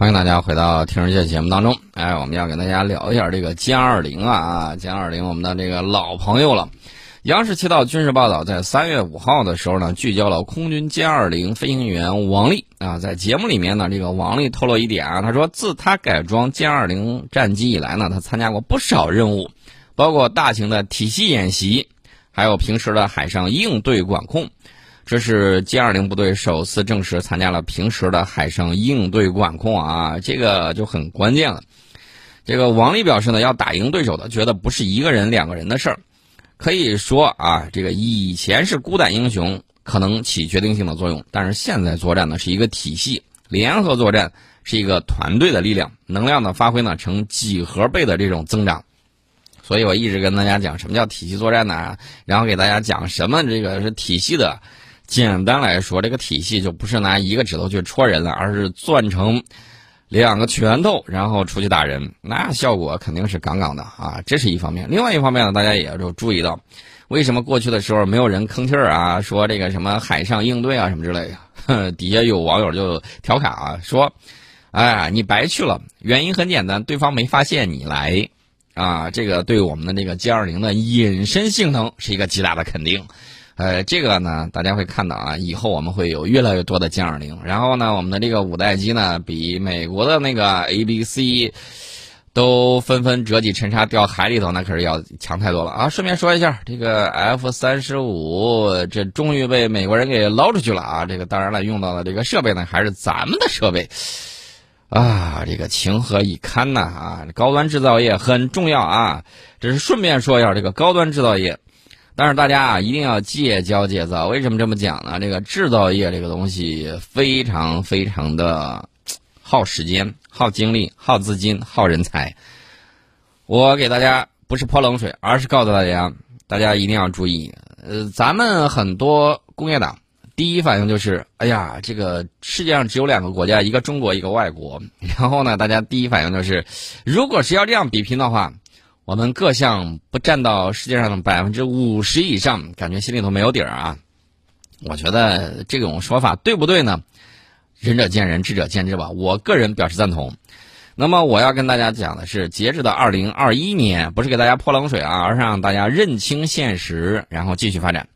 欢迎大家回到《听世界》节目当中。哎，我们要跟大家聊一下这个歼二零啊啊，歼二零我们的这个老朋友了。央视七套军事报道在三月五号的时候呢，聚焦了空军歼二零飞行员王丽啊。在节目里面呢，这个王丽透露一点啊，他说自他改装歼二零战机以来呢，他参加过不少任务，包括大型的体系演习，还有平时的海上应对管控。这是歼二零部队首次正式参加了平时的海上应对管控啊，这个就很关键了。这个王丽表示呢，要打赢对手的，觉得不是一个人、两个人的事儿。可以说啊，这个以前是孤胆英雄可能起决定性的作用，但是现在作战呢是一个体系，联合作战是一个团队的力量，能量的发挥呢成几何倍的这种增长。所以我一直跟大家讲什么叫体系作战呢？然后给大家讲什么这个是体系的。简单来说，这个体系就不是拿一个指头去戳人了，而是攥成两个拳头，然后出去打人，那效果肯定是杠杠的啊！这是一方面。另外一方面呢，大家也要注意到，为什么过去的时候没有人吭气儿啊？说这个什么海上应对啊什么之类的，底下有网友就调侃啊，说：“哎，你白去了。”原因很简单，对方没发现你来啊。这个对我们的这个歼二零的隐身性能是一个极大的肯定。呃，这个呢，大家会看到啊，以后我们会有越来越多的歼二零。然后呢，我们的这个五代机呢，比美国的那个 A、B、C 都纷纷折戟沉沙掉海里头，那可是要强太多了啊！顺便说一下，这个 F 三十五这终于被美国人给捞出去了啊！这个当然了，用到的这个设备呢，还是咱们的设备啊，这个情何以堪呐啊！高端制造业很重要啊，这是顺便说一下这个高端制造业。但是大家啊，一定要戒骄戒躁。为什么这么讲呢？这个制造业这个东西非常非常的 耗时间、耗精力、耗资金、耗人才。我给大家不是泼冷水，而是告诉大家，大家一定要注意。呃，咱们很多工业党第一反应就是：哎呀，这个世界上只有两个国家，一个中国，一个外国。然后呢，大家第一反应就是，如果是要这样比拼的话。我们各项不占到世界上的百分之五十以上，感觉心里头没有底儿啊！我觉得这种说法对不对呢？仁者见仁，智者见智吧。我个人表示赞同。那么我要跟大家讲的是，截止到二零二一年，不是给大家泼冷水啊，而是让大家认清现实，然后继续发展。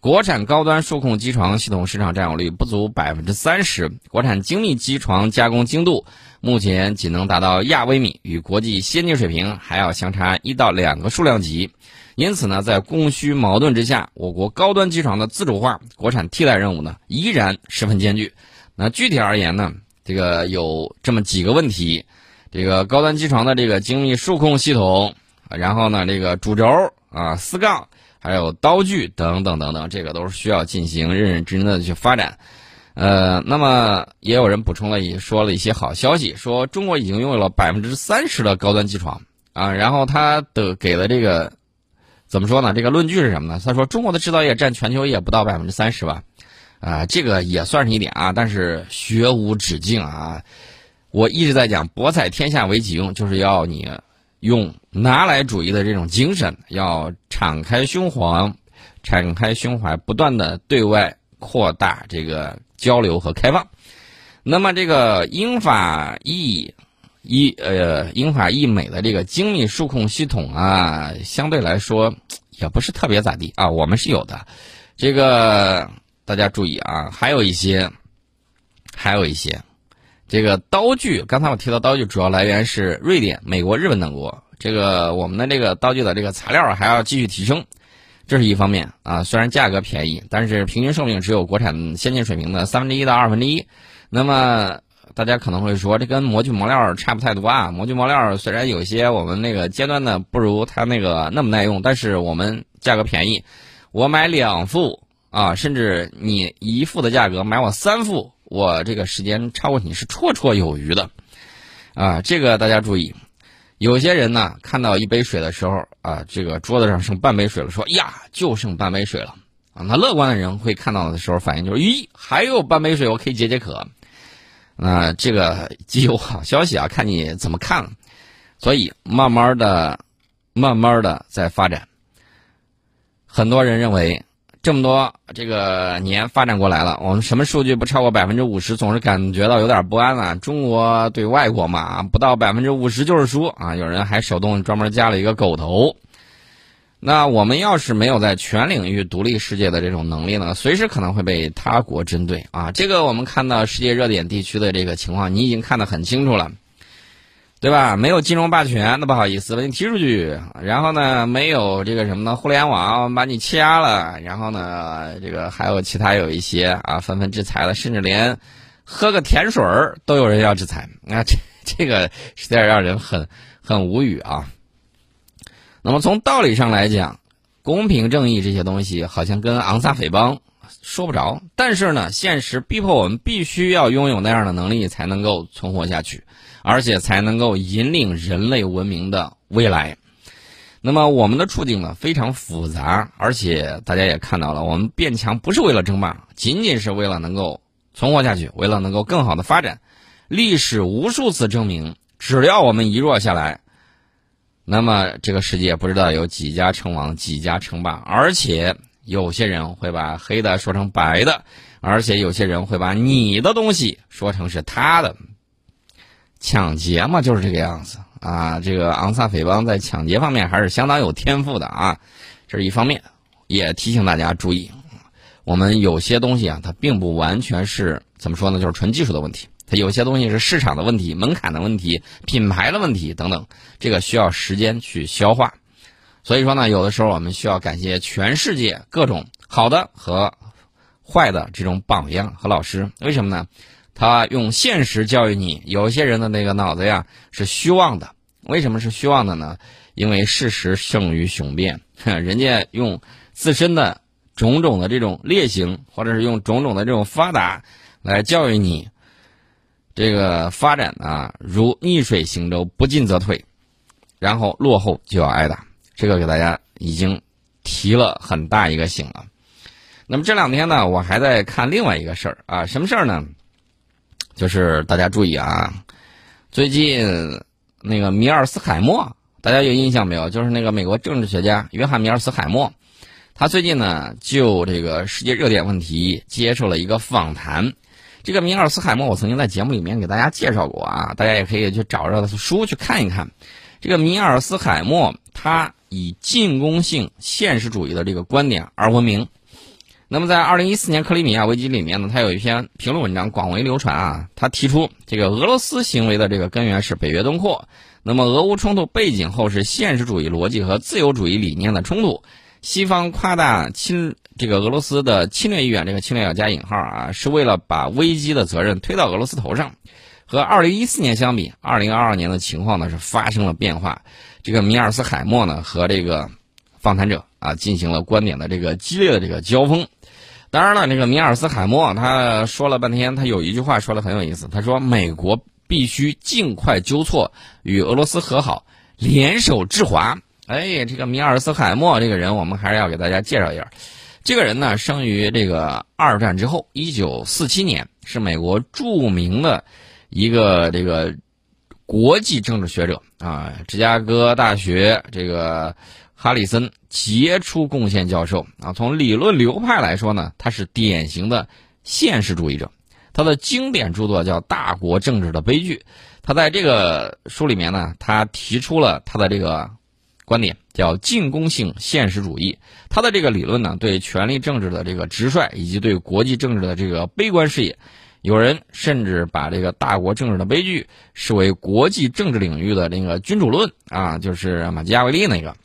国产高端数控机床系统市场占有率不足百分之三十，国产精密机床加工精度目前仅能达到亚微米，与国际先进水平还要相差一到两个数量级。因此呢，在供需矛盾之下，我国高端机床的自主化、国产替代任务呢，依然十分艰巨。那具体而言呢，这个有这么几个问题：这个高端机床的这个精密数控系统，然后呢，这个主轴啊，四杠。还有刀具等等等等，这个都是需要进行认认真真的去发展。呃，那么也有人补充了，也说了一些好消息，说中国已经拥有了百分之三十的高端机床啊。然后他的给了这个怎么说呢？这个论据是什么呢？他说中国的制造业占全球业不到百分之三十吧？啊，这个也算是一点啊，但是学无止境啊。我一直在讲博采天下为己用，就是要你。用拿来主义的这种精神，要敞开胸怀，敞开胸怀，不断的对外扩大这个交流和开放。那么，这个英法意一呃英法意美的这个精密数控系统啊，相对来说也不是特别咋地啊。我们是有的，这个大家注意啊，还有一些，还有一些。这个刀具，刚才我提到刀具主要来源是瑞典、美国、日本等国。这个我们的这个刀具的这个材料还要继续提升，这是一方面啊。虽然价格便宜，但是平均寿命只有国产先进水平的三分之一到二分之一。那么大家可能会说，这跟模具磨料差不太多啊。模具磨料虽然有些我们那个尖端的不如它那个那么耐用，但是我们价格便宜，我买两副啊，甚至你一副的价格买我三副。我这个时间超过你是绰绰有余的，啊，这个大家注意。有些人呢，看到一杯水的时候，啊，这个桌子上剩半杯水了，说呀，就剩半杯水了，啊，那乐观的人会看到的时候反应就是，咦，还有半杯水，我可以解解渴。那这个既有好消息啊，看你怎么看。所以慢慢的、慢慢的在发展。很多人认为。这么多这个年发展过来了，我们什么数据不超过百分之五十，总是感觉到有点不安啊。中国对外国嘛，不到百分之五十就是输啊。有人还手动专门加了一个狗头。那我们要是没有在全领域独立世界的这种能力呢，随时可能会被他国针对啊。这个我们看到世界热点地区的这个情况，你已经看得很清楚了。对吧？没有金融霸权，那不好意思，把你踢出去。然后呢，没有这个什么呢？互联网把你掐了。然后呢，这个还有其他有一些啊，纷纷制裁了，甚至连喝个甜水儿都有人要制裁。那这这个实在让人很很无语啊。那么从道理上来讲，公平正义这些东西好像跟昂萨匪帮说不着。但是呢，现实逼迫我们必须要拥有那样的能力，才能够存活下去。而且才能够引领人类文明的未来。那么我们的处境呢非常复杂，而且大家也看到了，我们变强不是为了争霸，仅仅是为了能够存活下去，为了能够更好的发展。历史无数次证明，只要我们一弱下来，那么这个世界不知道有几家称王，几家称霸。而且有些人会把黑的说成白的，而且有些人会把你的东西说成是他的。抢劫嘛，就是这个样子啊！这个昂萨匪帮在抢劫方面还是相当有天赋的啊，这是一方面。也提醒大家注意，我们有些东西啊，它并不完全是怎么说呢，就是纯技术的问题。它有些东西是市场的问题、门槛的问题、品牌的问题等等，这个需要时间去消化。所以说呢，有的时候我们需要感谢全世界各种好的和坏的这种榜样和老师。为什么呢？他用现实教育你，有些人的那个脑子呀是虚妄的。为什么是虚妄的呢？因为事实胜于雄辩，人家用自身的种种的这种劣行，或者是用种种的这种发达来教育你，这个发展啊如逆水行舟，不进则退，然后落后就要挨打。这个给大家已经提了很大一个醒了。那么这两天呢，我还在看另外一个事儿啊，什么事儿呢？就是大家注意啊，最近那个米尔斯海默，大家有印象没有？就是那个美国政治学家约翰米尔斯海默，他最近呢就这个世界热点问题接受了一个访谈。这个米尔斯海默，我曾经在节目里面给大家介绍过啊，大家也可以去找着书去看一看。这个米尔斯海默，他以进攻性现实主义的这个观点而闻名。那么，在二零一四年克里米亚危机里面呢，他有一篇评论文章广为流传啊。他提出，这个俄罗斯行为的这个根源是北约东扩。那么，俄乌冲突背景后是现实主义逻辑和自由主义理念的冲突。西方夸大侵这个俄罗斯的侵略意愿，这个侵略要加引号啊，是为了把危机的责任推到俄罗斯头上。和二零一四年相比，二零二二年的情况呢是发生了变化。这个米尔斯海默呢和这个访谈者啊进行了观点的这个激烈的这个交锋。当然了，这个米尔斯海默他说了半天，他有一句话说的很有意思。他说：“美国必须尽快纠错，与俄罗斯和好，联手制华。”哎，这个米尔斯海默这个人，我们还是要给大家介绍一下。这个人呢，生于这个二战之后，一九四七年，是美国著名的一个这个国际政治学者啊，芝加哥大学这个。哈里森杰出贡献教授啊，从理论流派来说呢，他是典型的现实主义者。他的经典著作叫《大国政治的悲剧》，他在这个书里面呢，他提出了他的这个观点，叫进攻性现实主义。他的这个理论呢，对权力政治的这个直率，以及对国际政治的这个悲观视野。有人甚至把这个大国政治的悲剧视为国际政治领域的那个君主论啊，就是马基雅维利那个。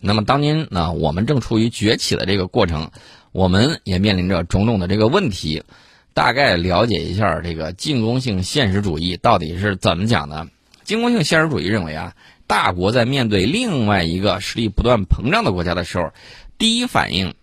那么，当今呢，我们正处于崛起的这个过程，我们也面临着种种的这个问题。大概了解一下这个进攻性现实主义到底是怎么讲的。进攻性现实主义认为啊，大国在面对另外一个实力不断膨胀的国家的时候，第一反应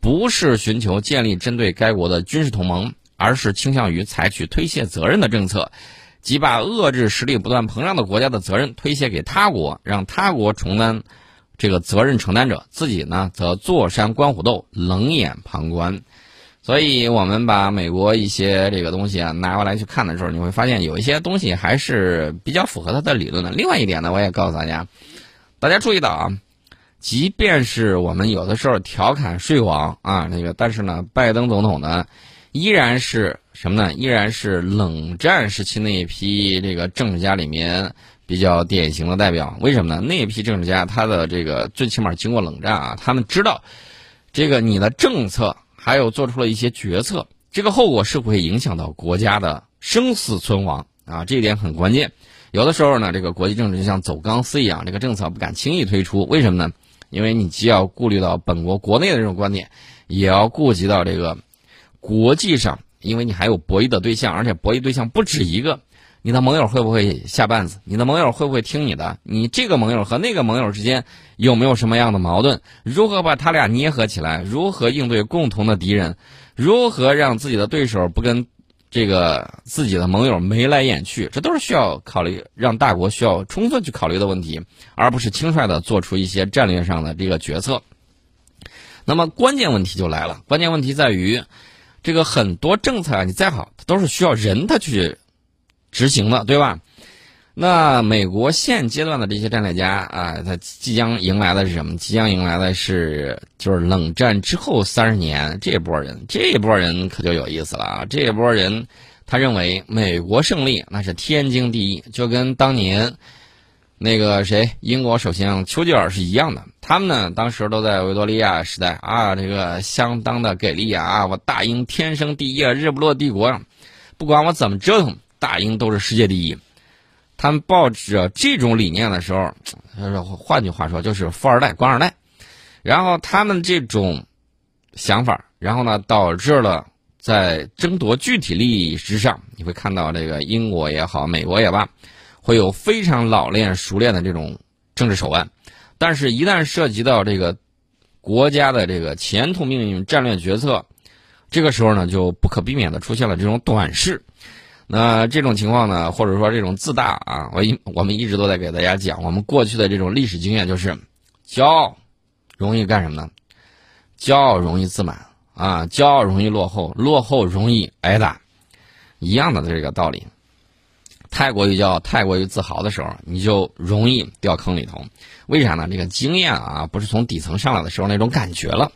不是寻求建立针对该国的军事同盟，而是倾向于采取推卸责任的政策，即把遏制实力不断膨胀的国家的责任推卸给他国，让他国承担。这个责任承担者自己呢，则坐山观虎斗，冷眼旁观。所以，我们把美国一些这个东西啊拿过来去看的时候，你会发现有一些东西还是比较符合他的理论的。另外一点呢，我也告诉大家，大家注意到啊，即便是我们有的时候调侃睡王啊，那个，但是呢，拜登总统呢，依然是什么呢？依然是冷战时期那一批这个政治家里面比较典型的代表。为什么呢？那一批政治家，他的这个最起码经过冷战啊，他们知道这个你的政策，还有做出了一些决策，这个后果是会影响到国家的生死存亡啊，这一点很关键。有的时候呢，这个国际政治就像走钢丝一样，这个政策不敢轻易推出。为什么呢？因为你既要顾虑到本国国内的这种观点，也要顾及到这个国际上，因为你还有博弈的对象，而且博弈对象不止一个。你的盟友会不会下绊子？你的盟友会不会听你的？你这个盟友和那个盟友之间有没有什么样的矛盾？如何把他俩捏合起来？如何应对共同的敌人？如何让自己的对手不跟？这个自己的盟友眉来眼去，这都是需要考虑，让大国需要充分去考虑的问题，而不是轻率的做出一些战略上的这个决策。那么关键问题就来了，关键问题在于，这个很多政策啊，你再好，它都是需要人他去执行的，对吧？那美国现阶段的这些战略家啊，他即将迎来的是什么？即将迎来的是就是冷战之后三十年这波人，这波人可就有意思了啊！这波人他认为美国胜利那是天经地义，就跟当年那个谁英国首相丘吉尔是一样的。他们呢，当时都在维多利亚时代啊，这个相当的给力啊！我大英天生第一，啊日不落帝国，不管我怎么折腾，大英都是世界第一。他们抱着这种理念的时候，他说换句话说就是富二代、官二代。然后他们这种想法，然后呢，导致了在争夺具体利益之上，你会看到这个英国也好，美国也罢，会有非常老练、熟练的这种政治手腕。但是，一旦涉及到这个国家的这个前途命运、战略决策，这个时候呢，就不可避免的出现了这种短视。那这种情况呢，或者说这种自大啊，我一我们一直都在给大家讲，我们过去的这种历史经验就是，骄傲容易干什么呢？骄傲容易自满啊，骄傲容易落后，落后容易挨打，一样的这个道理。太过于骄傲、太过于自豪的时候，你就容易掉坑里头。为啥呢？这个经验啊，不是从底层上来的时候那种感觉了。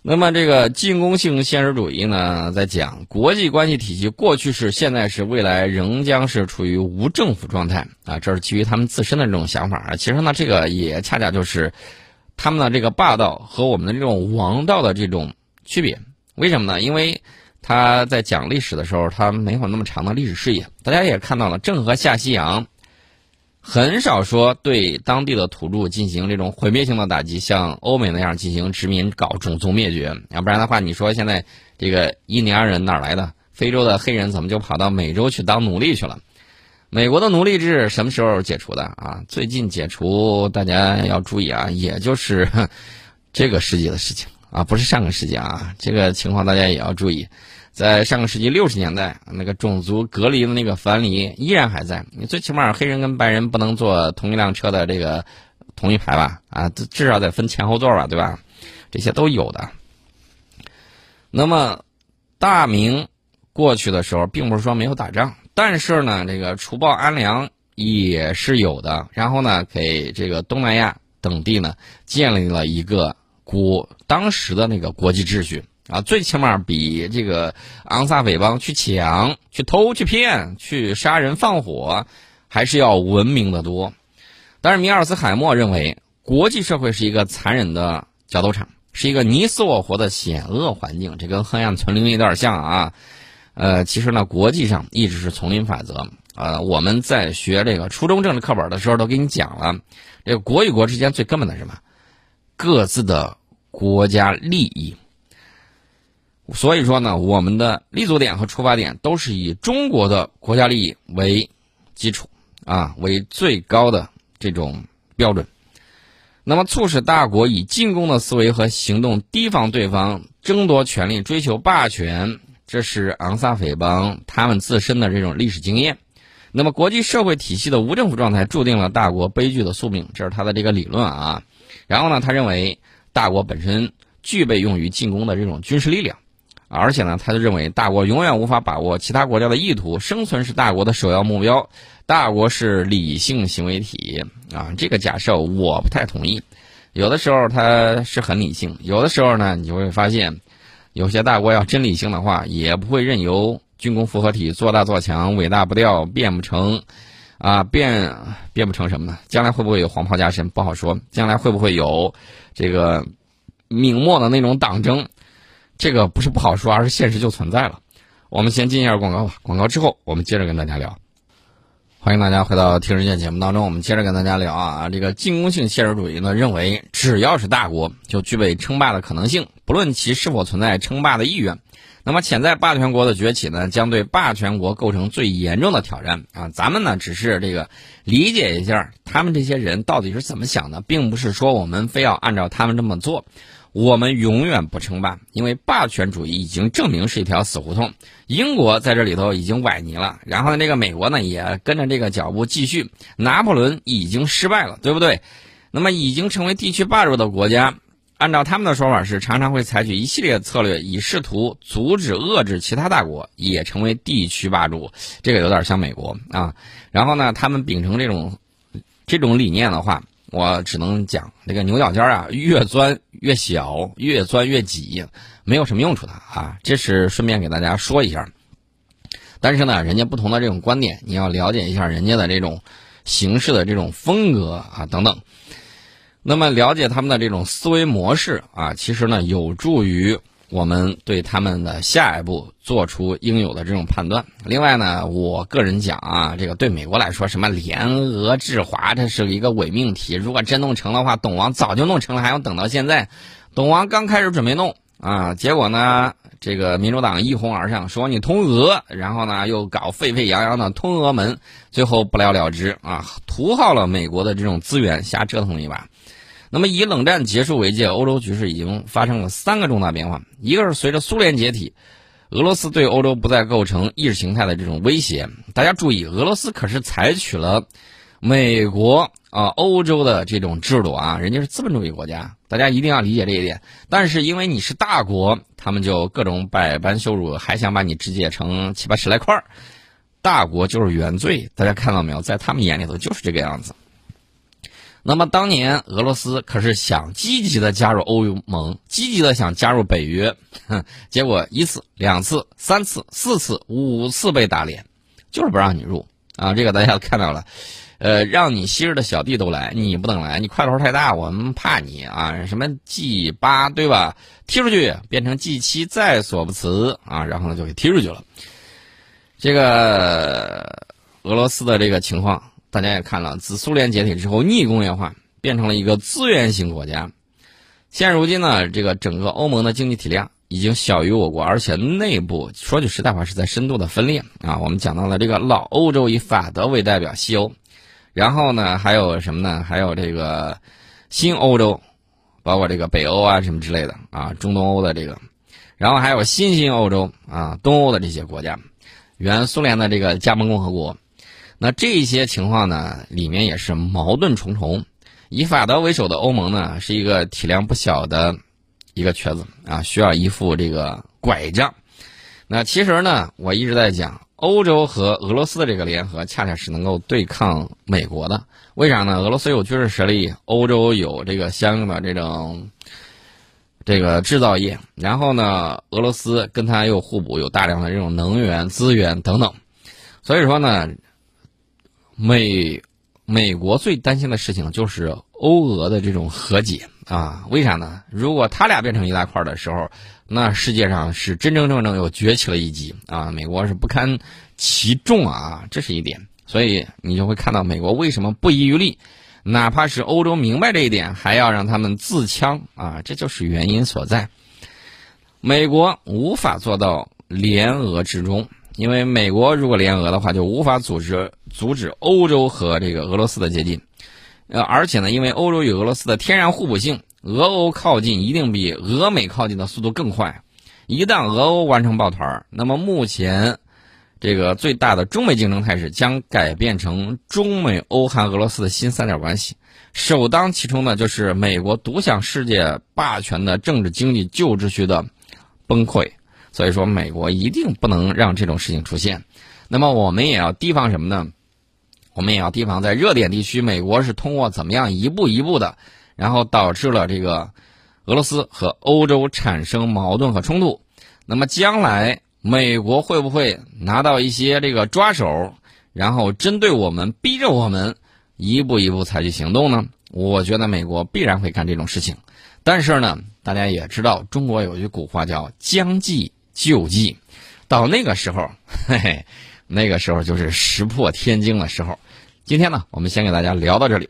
那么，这个进攻性现实主义呢，在讲国际关系体系过去是、现在是、未来仍将是处于无政府状态啊，这是基于他们自身的这种想法啊。其实呢，这个也恰恰就是他们的这个霸道和我们的这种王道的这种区别。为什么呢？因为他在讲历史的时候，他没有那么长的历史视野。大家也看到了，郑和下西洋。很少说对当地的土著进行这种毁灭性的打击，像欧美那样进行殖民搞种族灭绝，要不然的话，你说现在这个印第安人哪来的？非洲的黑人怎么就跑到美洲去当奴隶去了？美国的奴隶制什么时候解除的啊？最近解除，大家要注意啊，也就是 这个世纪的事情啊，不是上个世纪啊，这个情况大家也要注意。在上个世纪六十年代，那个种族隔离的那个藩篱依然还在。你最起码黑人跟白人不能坐同一辆车的这个同一排吧？啊，至少得分前后座吧，对吧？这些都有的。那么大明过去的时候，并不是说没有打仗，但是呢，这个除暴安良也是有的。然后呢，给这个东南亚等地呢建立了一个国当时的那个国际秩序。啊，最起码比这个昂萨匪帮去抢、去偷、去骗、去杀人放火，还是要文明的多。但是米尔斯海默认为，国际社会是一个残忍的角斗场，是一个你死我活的险恶环境。这跟黑暗丛林有点像啊。呃，其实呢，国际上一直是丛林法则。呃，我们在学这个初中政治课本的时候都给你讲了，这个国与国之间最根本的什么？各自的国家利益。所以说呢，我们的立足点和出发点都是以中国的国家利益为基础啊，为最高的这种标准。那么，促使大国以进攻的思维和行动提防对方，争夺权力、追求霸权，这是昂萨匪帮他们自身的这种历史经验。那么，国际社会体系的无政府状态注定了大国悲剧的宿命，这是他的这个理论啊。然后呢，他认为大国本身具备用于进攻的这种军事力量。而且呢，他就认为大国永远无法把握其他国家的意图，生存是大国的首要目标，大国是理性行为体啊。这个假设我不太同意。有的时候他是很理性，有的时候呢，你就会发现，有些大国要真理性的话，也不会任由军工复合体做大做强，伟大不掉，变不成，啊，变变不成什么呢？将来会不会有黄袍加身？不好说。将来会不会有这个明末的那种党争？这个不是不好说，而是现实就存在了。我们先进一下广告吧，广告之后我们接着跟大家聊。欢迎大家回到《听世界》节目当中，我们接着跟大家聊啊，这个进攻性现实主义呢，认为只要是大国就具备称霸的可能性，不论其是否存在称霸的意愿。那么潜在霸权国的崛起呢，将对霸权国构成最严重的挑战啊！咱们呢，只是这个理解一下他们这些人到底是怎么想的，并不是说我们非要按照他们这么做。我们永远不称霸，因为霸权主义已经证明是一条死胡同。英国在这里头已经崴泥了，然后呢，这个美国呢也跟着这个脚步继续。拿破仑已经失败了，对不对？那么已经成为地区霸主的国家，按照他们的说法是常常会采取一系列策略，以试图阻止遏制其他大国也成为地区霸主。这个有点像美国啊。然后呢，他们秉承这种这种理念的话。我只能讲，这个牛角尖啊，越钻越小，越钻越挤，没有什么用处的啊。这是顺便给大家说一下。但是呢，人家不同的这种观点，你要了解一下人家的这种形式的这种风格啊等等。那么了解他们的这种思维模式啊，其实呢，有助于。我们对他们的下一步做出应有的这种判断。另外呢，我个人讲啊，这个对美国来说，什么联俄制华，这是一个伪命题。如果真弄成的话，董王早就弄成了，还要等到现在？董王刚开始准备弄啊，结果呢，这个民主党一哄而上，说你通俄，然后呢又搞沸沸扬扬的通俄门，最后不了了之啊，图耗了美国的这种资源，瞎折腾一把。那么，以冷战结束为界，欧洲局势已经发生了三个重大变化。一个是随着苏联解体，俄罗斯对欧洲不再构成意识形态的这种威胁。大家注意，俄罗斯可是采取了美国啊、欧洲的这种制度啊，人家是资本主义国家，大家一定要理解这一点。但是因为你是大国，他们就各种百般羞辱，还想把你肢解成七八十来块儿。大国就是原罪，大家看到没有？在他们眼里头就是这个样子。那么当年俄罗斯可是想积极的加入欧盟，积极的想加入北约，结果一次、两次、三次、四次、五次被打脸，就是不让你入啊！这个大家都看到了，呃，让你昔日的小弟都来，你不能来，你块头太大，我们怕你啊！什么 G 八对吧？踢出去变成 G 七，在所不辞啊！然后呢就给踢出去了。这个俄罗斯的这个情况。大家也看了，自苏联解体之后，逆工业化变成了一个资源型国家。现如今呢，这个整个欧盟的经济体量已经小于我国，而且内部说句实在话，是在深度的分裂啊。我们讲到了这个老欧洲以法德为代表西欧，然后呢还有什么呢？还有这个新欧洲，包括这个北欧啊什么之类的啊，中东欧的这个，然后还有新兴欧洲啊，东欧的这些国家，原苏联的这个加盟共和国。那这些情况呢，里面也是矛盾重重。以法德为首的欧盟呢，是一个体量不小的一个瘸子啊，需要一副这个拐杖。那其实呢，我一直在讲，欧洲和俄罗斯的这个联合，恰恰是能够对抗美国的。为啥呢？俄罗斯有军事实力，欧洲有这个相应的这种这个制造业，然后呢，俄罗斯跟它又互补，有大量的这种能源资源等等。所以说呢。美美国最担心的事情就是欧俄的这种和解啊？为啥呢？如果他俩变成一大块的时候，那世界上是真真正正又崛起了一级啊！美国是不堪其重啊，这是一点。所以你就会看到美国为什么不遗余力，哪怕是欧洲明白这一点，还要让他们自强啊！这就是原因所在。美国无法做到联俄之中。因为美国如果联俄的话，就无法组织阻止欧洲和这个俄罗斯的接近，呃，而且呢，因为欧洲与俄罗斯的天然互补性，俄欧靠近一定比俄美靠近的速度更快。一旦俄欧完成抱团，那么目前这个最大的中美竞争态势将改变成中美欧韩俄罗斯的新三角关系，首当其冲的就是美国独享世界霸权的政治经济旧秩序的崩溃。所以说，美国一定不能让这种事情出现。那么，我们也要提防什么呢？我们也要提防在热点地区，美国是通过怎么样一步一步的然后导致了这个俄罗斯和欧洲产生矛盾和冲突。那么将来美国会不会拿到一些这个抓手，然后针对我们，逼着我们一步一步采取行动呢？我觉得美国必然会干这种事情。但是呢，大家也知道，中国有句古话叫“将计就计”，到那个时候，嘿嘿，那个时候就是石破天惊的时候。今天呢，我们先给大家聊到这里。